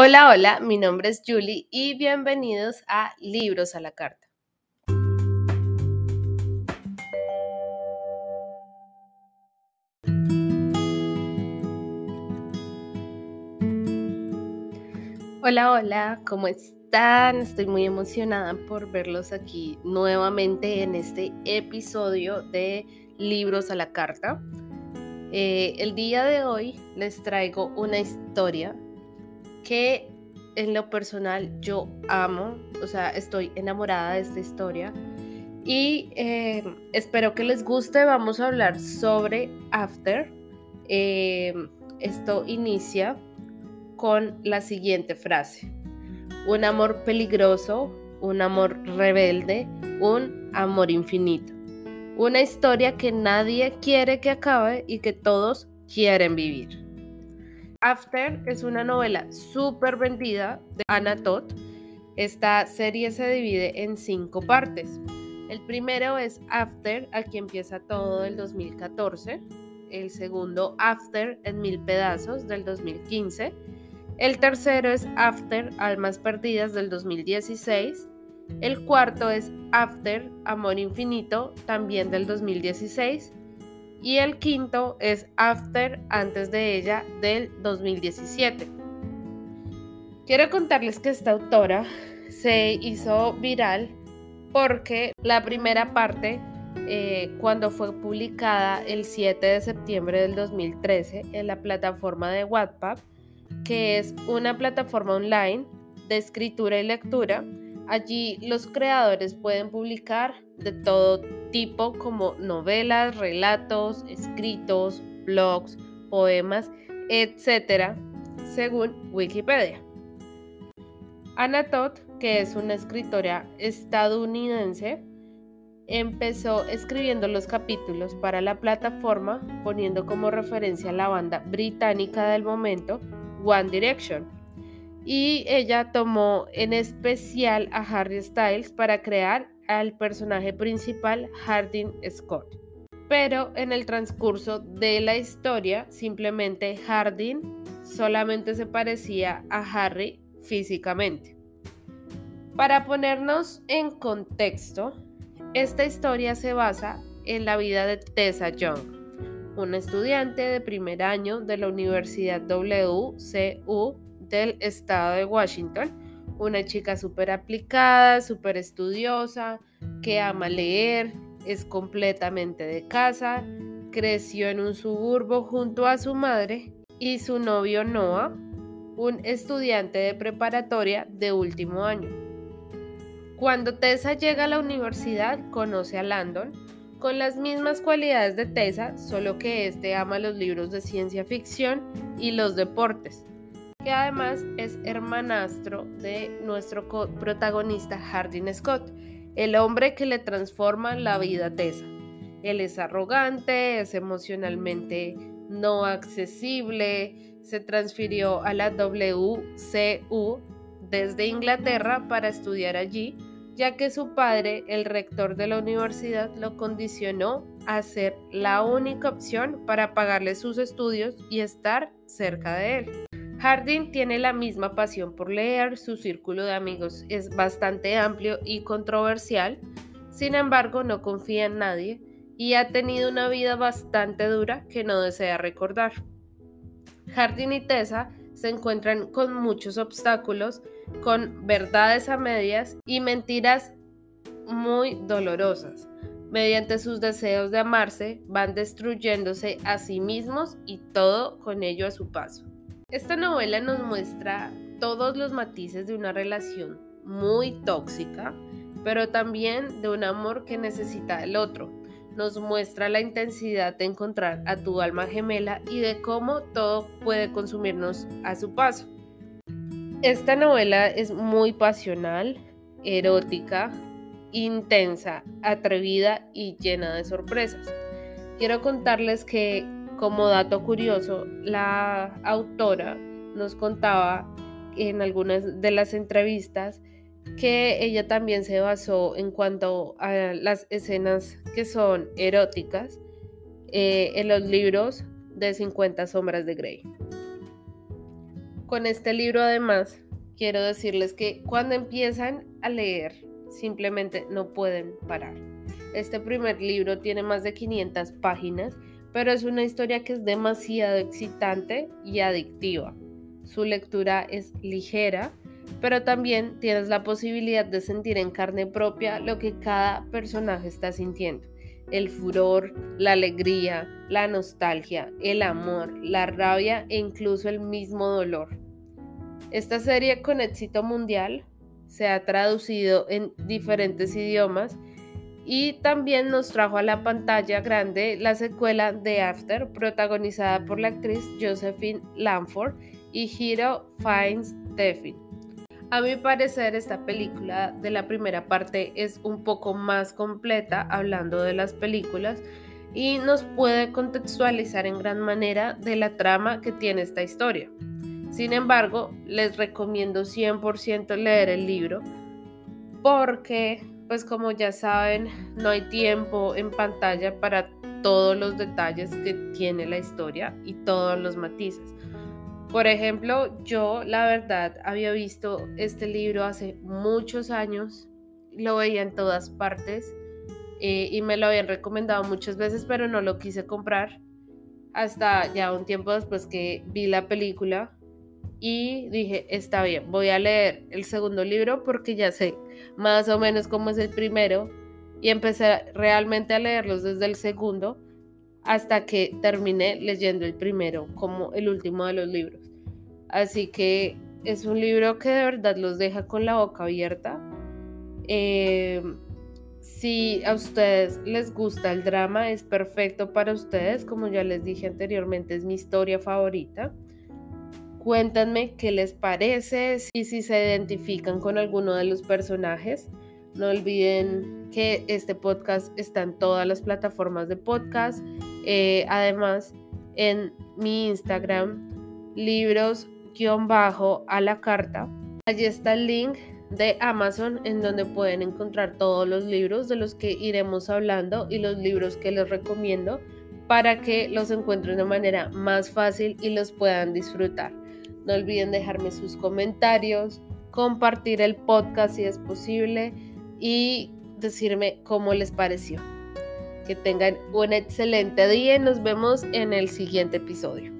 Hola, hola, mi nombre es Julie y bienvenidos a Libros a la Carta. Hola, hola, ¿cómo están? Estoy muy emocionada por verlos aquí nuevamente en este episodio de Libros a la Carta. Eh, el día de hoy les traigo una historia que en lo personal yo amo, o sea, estoy enamorada de esta historia y eh, espero que les guste. Vamos a hablar sobre After. Eh, esto inicia con la siguiente frase. Un amor peligroso, un amor rebelde, un amor infinito. Una historia que nadie quiere que acabe y que todos quieren vivir. After es una novela súper vendida de Anna Todd. Esta serie se divide en cinco partes. El primero es After, aquí empieza todo del 2014. El segundo, After en mil pedazos del 2015. El tercero es After, Almas Perdidas del 2016. El cuarto es After, Amor Infinito, también del 2016. Y el quinto es After, antes de ella, del 2017. Quiero contarles que esta autora se hizo viral porque la primera parte, eh, cuando fue publicada el 7 de septiembre del 2013 en la plataforma de Wattpad, que es una plataforma online de escritura y lectura, allí los creadores pueden publicar de todo tipo como novelas, relatos, escritos, blogs, poemas, etc., según Wikipedia. Anna Todd, que es una escritora estadounidense, empezó escribiendo los capítulos para la plataforma poniendo como referencia a la banda británica del momento One Direction. Y ella tomó en especial a Harry Styles para crear al personaje principal Hardin Scott. Pero en el transcurso de la historia, simplemente Hardin solamente se parecía a Harry físicamente. Para ponernos en contexto, esta historia se basa en la vida de Tessa Young, una estudiante de primer año de la Universidad WCU del estado de Washington, una chica súper aplicada, súper estudiosa, que ama leer, es completamente de casa, creció en un suburbo junto a su madre y su novio Noah, un estudiante de preparatoria de último año. Cuando Tessa llega a la universidad, conoce a Landon, con las mismas cualidades de Tessa, solo que este ama los libros de ciencia ficción y los deportes además es hermanastro de nuestro protagonista Hardin Scott, el hombre que le transforma la vida a Tessa. Él es arrogante, es emocionalmente no accesible, se transfirió a la WCU desde Inglaterra para estudiar allí, ya que su padre, el rector de la universidad, lo condicionó a ser la única opción para pagarle sus estudios y estar cerca de él. Harding tiene la misma pasión por leer, su círculo de amigos es bastante amplio y controversial, sin embargo no confía en nadie y ha tenido una vida bastante dura que no desea recordar. Harding y Tessa se encuentran con muchos obstáculos, con verdades a medias y mentiras muy dolorosas. Mediante sus deseos de amarse, van destruyéndose a sí mismos y todo con ello a su paso. Esta novela nos muestra todos los matices de una relación muy tóxica, pero también de un amor que necesita el otro. Nos muestra la intensidad de encontrar a tu alma gemela y de cómo todo puede consumirnos a su paso. Esta novela es muy pasional, erótica, intensa, atrevida y llena de sorpresas. Quiero contarles que como dato curioso, la autora nos contaba en algunas de las entrevistas que ella también se basó en cuanto a las escenas que son eróticas eh, en los libros de 50 sombras de Grey. Con este libro además quiero decirles que cuando empiezan a leer simplemente no pueden parar. Este primer libro tiene más de 500 páginas, pero es una historia que es demasiado excitante y adictiva. Su lectura es ligera, pero también tienes la posibilidad de sentir en carne propia lo que cada personaje está sintiendo. El furor, la alegría, la nostalgia, el amor, la rabia e incluso el mismo dolor. Esta serie con éxito mundial se ha traducido en diferentes idiomas y también nos trajo a la pantalla grande la secuela de After, protagonizada por la actriz Josephine Lamford y Hiro Finds Stephen. A mi parecer, esta película de la primera parte es un poco más completa hablando de las películas y nos puede contextualizar en gran manera de la trama que tiene esta historia. Sin embargo, les recomiendo 100% leer el libro porque, pues como ya saben, no hay tiempo en pantalla para todos los detalles que tiene la historia y todos los matices. Por ejemplo, yo la verdad había visto este libro hace muchos años, lo veía en todas partes eh, y me lo habían recomendado muchas veces, pero no lo quise comprar hasta ya un tiempo después que vi la película y dije, está bien, voy a leer el segundo libro porque ya sé más o menos cómo es el primero y empecé realmente a leerlos desde el segundo hasta que terminé leyendo el primero como el último de los libros. Así que es un libro que de verdad los deja con la boca abierta. Eh, si a ustedes les gusta el drama, es perfecto para ustedes. Como ya les dije anteriormente, es mi historia favorita. Cuéntenme qué les parece y si se identifican con alguno de los personajes. No olviden que este podcast está en todas las plataformas de podcast. Eh, además, en mi Instagram, libros-bajo a la carta. Allí está el link de Amazon en donde pueden encontrar todos los libros de los que iremos hablando y los libros que les recomiendo para que los encuentren de manera más fácil y los puedan disfrutar. No olviden dejarme sus comentarios, compartir el podcast si es posible y decirme cómo les pareció. Que tengan un excelente día y nos vemos en el siguiente episodio.